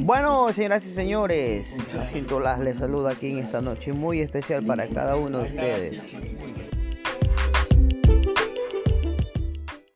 Bueno, señoras y señores, Jacinto Las les saluda aquí en esta noche muy especial para cada uno de ustedes.